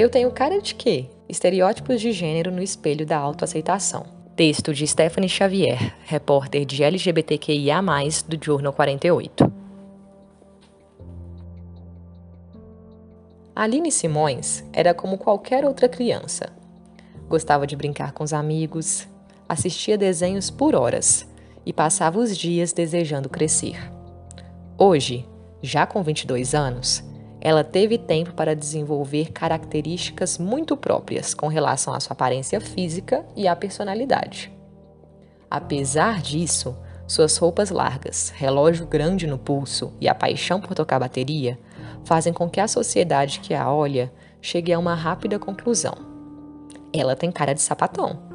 Eu tenho cara de quê? Estereótipos de gênero no espelho da autoaceitação. Texto de Stephanie Xavier, repórter de LGBTQIA+, do Jornal 48. Aline Simões era como qualquer outra criança. Gostava de brincar com os amigos, assistia desenhos por horas e passava os dias desejando crescer. Hoje, já com 22 anos, ela teve tempo para desenvolver características muito próprias com relação à sua aparência física e à personalidade. Apesar disso, suas roupas largas, relógio grande no pulso e a paixão por tocar bateria fazem com que a sociedade que a olha chegue a uma rápida conclusão. Ela tem cara de sapatão.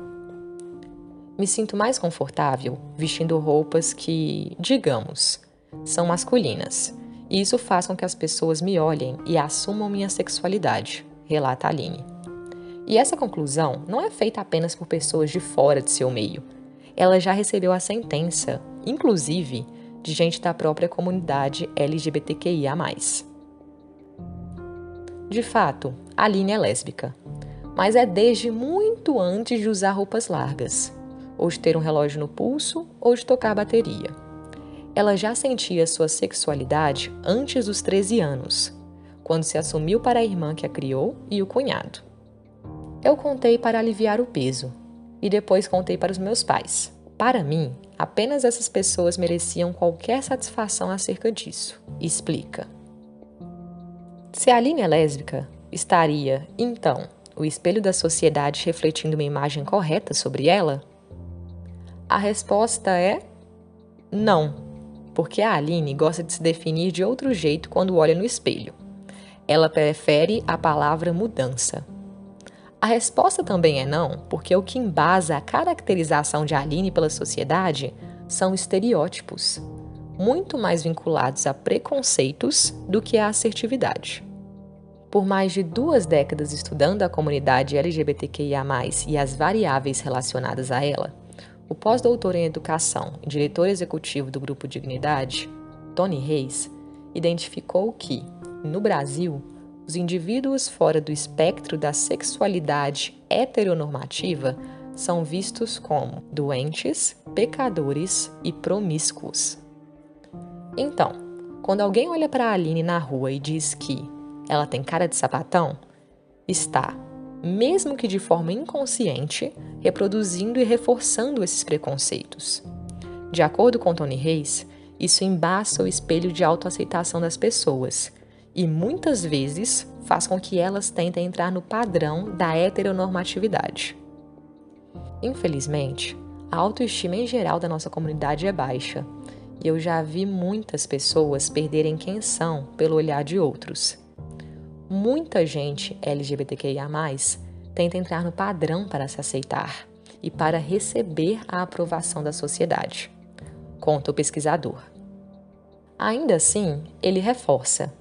Me sinto mais confortável vestindo roupas que, digamos, são masculinas e isso faz com que as pessoas me olhem e assumam minha sexualidade, relata Aline. E essa conclusão não é feita apenas por pessoas de fora de seu meio. Ela já recebeu a sentença, inclusive, de gente da própria comunidade LGBTQIA. De fato, Aline é lésbica, mas é desde muito antes de usar roupas largas, ou de ter um relógio no pulso, ou de tocar bateria. Ela já sentia sua sexualidade antes dos 13 anos, quando se assumiu para a irmã que a criou e o cunhado. Eu contei para aliviar o peso e depois contei para os meus pais. Para mim, apenas essas pessoas mereciam qualquer satisfação acerca disso. Explica. Se a Aline é lésbica, estaria, então, o espelho da sociedade refletindo uma imagem correta sobre ela? A resposta é não porque a Aline gosta de se definir de outro jeito quando olha no espelho. Ela prefere a palavra mudança. A resposta também é não, porque o que embasa a caracterização de Aline pela sociedade são estereótipos, muito mais vinculados a preconceitos do que a assertividade. Por mais de duas décadas estudando a comunidade LGBTQIA, e as variáveis relacionadas a ela, o pós-doutor em educação e diretor executivo do Grupo Dignidade, Tony Reis, identificou que, no Brasil, os indivíduos fora do espectro da sexualidade heteronormativa são vistos como doentes, pecadores e promíscuos. Então, quando alguém olha para a Aline na rua e diz que ela tem cara de sapatão, está mesmo que de forma inconsciente, reproduzindo e reforçando esses preconceitos. De acordo com Tony Reis, isso embaça o espelho de autoaceitação das pessoas e muitas vezes faz com que elas tentem entrar no padrão da heteronormatividade. Infelizmente, a autoestima em geral da nossa comunidade é baixa e eu já vi muitas pessoas perderem quem são pelo olhar de outros muita gente LGBTQIA, tenta entrar no padrão para se aceitar e para receber a aprovação da sociedade, conta o pesquisador. Ainda assim, ele reforça: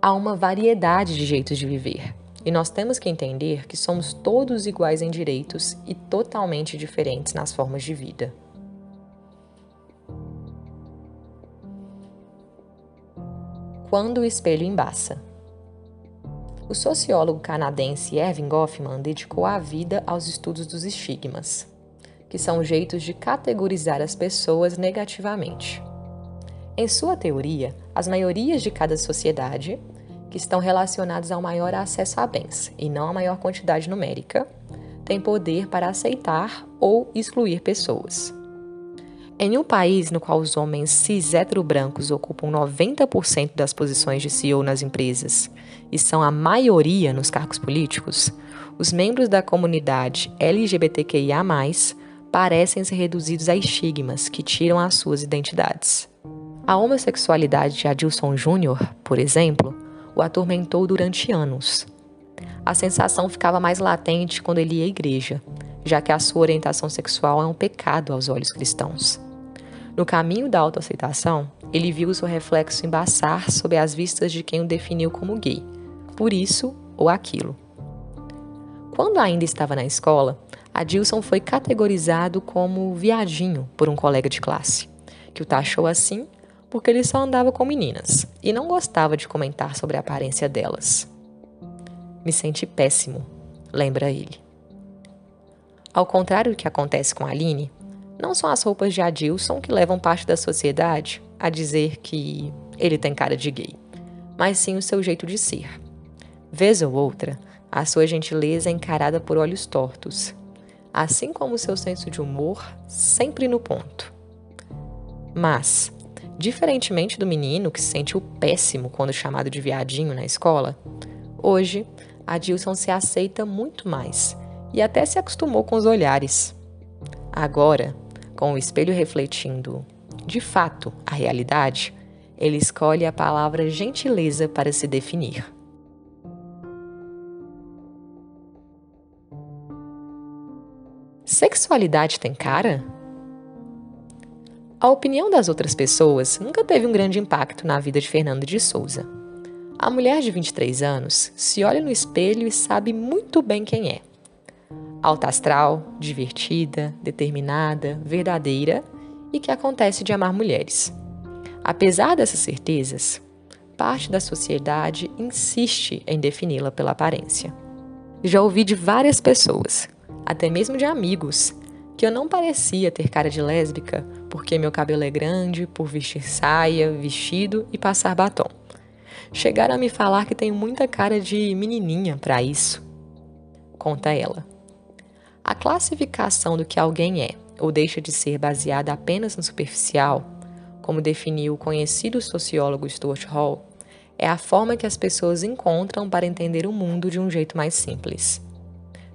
há uma variedade de jeitos de viver e nós temos que entender que somos todos iguais em direitos e totalmente diferentes nas formas de vida. Quando o espelho embaça. O sociólogo canadense Erving Goffman dedicou a vida aos estudos dos estigmas, que são jeitos de categorizar as pessoas negativamente. Em sua teoria, as maiorias de cada sociedade, que estão relacionadas ao maior acesso a bens e não à maior quantidade numérica, têm poder para aceitar ou excluir pessoas. Em um país no qual os homens cis brancos ocupam 90% das posições de CEO nas empresas e são a maioria nos cargos políticos, os membros da comunidade LGBTQIA+, parecem ser reduzidos a estigmas que tiram as suas identidades. A homossexualidade de Adilson Júnior, por exemplo, o atormentou durante anos. A sensação ficava mais latente quando ele ia à igreja, já que a sua orientação sexual é um pecado aos olhos cristãos. No caminho da autoaceitação, ele viu seu reflexo embaçar sob as vistas de quem o definiu como gay, por isso ou aquilo. Quando ainda estava na escola, Adilson foi categorizado como viadinho por um colega de classe, que o taxou assim porque ele só andava com meninas e não gostava de comentar sobre a aparência delas. Me senti péssimo, lembra ele. Ao contrário do que acontece com Aline, não são as roupas de Adilson que levam parte da sociedade a dizer que ele tem cara de gay, mas sim o seu jeito de ser. Vez ou outra, a sua gentileza é encarada por olhos tortos, assim como o seu senso de humor sempre no ponto. Mas, diferentemente do menino que se sentiu péssimo quando chamado de viadinho na escola, hoje Adilson se aceita muito mais e até se acostumou com os olhares. Agora, com o espelho refletindo, de fato, a realidade, ele escolhe a palavra gentileza para se definir. Sexualidade tem cara? A opinião das outras pessoas nunca teve um grande impacto na vida de Fernando de Souza. A mulher de 23 anos se olha no espelho e sabe muito bem quem é alta astral, divertida, determinada, verdadeira e que acontece de amar mulheres. Apesar dessas certezas, parte da sociedade insiste em defini-la pela aparência. Já ouvi de várias pessoas, até mesmo de amigos, que eu não parecia ter cara de lésbica porque meu cabelo é grande, por vestir saia, vestido e passar batom. Chegaram a me falar que tenho muita cara de menininha para isso. Conta ela. A classificação do que alguém é ou deixa de ser baseada apenas no superficial, como definiu o conhecido sociólogo Stuart Hall, é a forma que as pessoas encontram para entender o mundo de um jeito mais simples.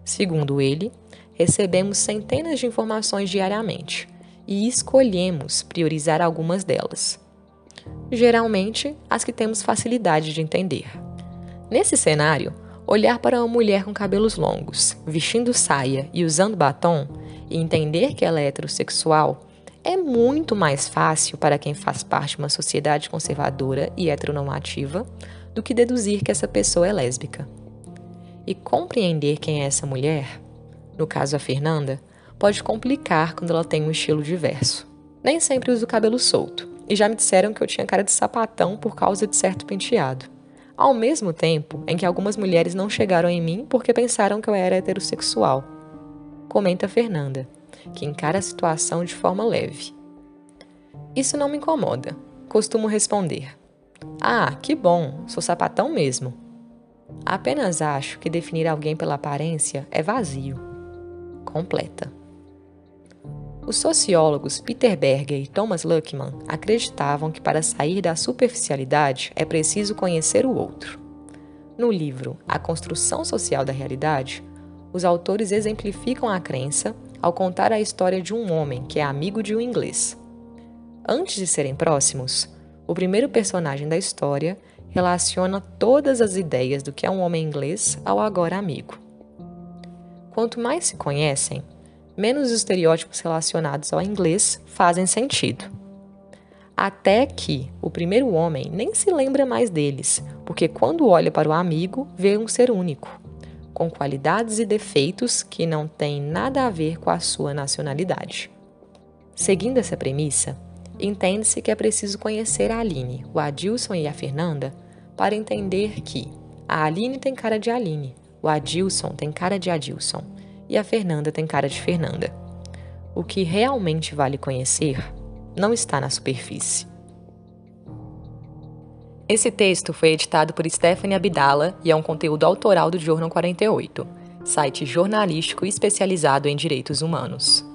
Segundo ele, recebemos centenas de informações diariamente e escolhemos priorizar algumas delas. Geralmente, as que temos facilidade de entender. Nesse cenário, Olhar para uma mulher com cabelos longos, vestindo saia e usando batom e entender que ela é heterossexual é muito mais fácil para quem faz parte de uma sociedade conservadora e heteronormativa do que deduzir que essa pessoa é lésbica. E compreender quem é essa mulher, no caso a Fernanda, pode complicar quando ela tem um estilo diverso. Nem sempre uso cabelo solto, e já me disseram que eu tinha cara de sapatão por causa de certo penteado ao mesmo tempo em que algumas mulheres não chegaram em mim porque pensaram que eu era heterossexual. Comenta Fernanda, que encara a situação de forma leve. Isso não me incomoda. Costumo responder: Ah, que bom, sou sapatão mesmo. Apenas acho que definir alguém pela aparência é vazio. Completa. Os sociólogos Peter Berger e Thomas Luckman acreditavam que para sair da superficialidade é preciso conhecer o outro. No livro A Construção Social da Realidade, os autores exemplificam a crença ao contar a história de um homem que é amigo de um inglês. Antes de serem próximos, o primeiro personagem da história relaciona todas as ideias do que é um homem inglês ao agora amigo. Quanto mais se conhecem, menos os estereótipos relacionados ao inglês fazem sentido. Até que o primeiro homem nem se lembra mais deles, porque quando olha para o amigo, vê um ser único, com qualidades e defeitos que não têm nada a ver com a sua nacionalidade. Seguindo essa premissa, entende-se que é preciso conhecer a Aline, o Adilson e a Fernanda para entender que a Aline tem cara de Aline, o Adilson tem cara de Adilson e a Fernanda tem cara de Fernanda. O que realmente vale conhecer não está na superfície. Esse texto foi editado por Stephanie Abdala e é um conteúdo autoral do Jornal 48, site jornalístico especializado em direitos humanos.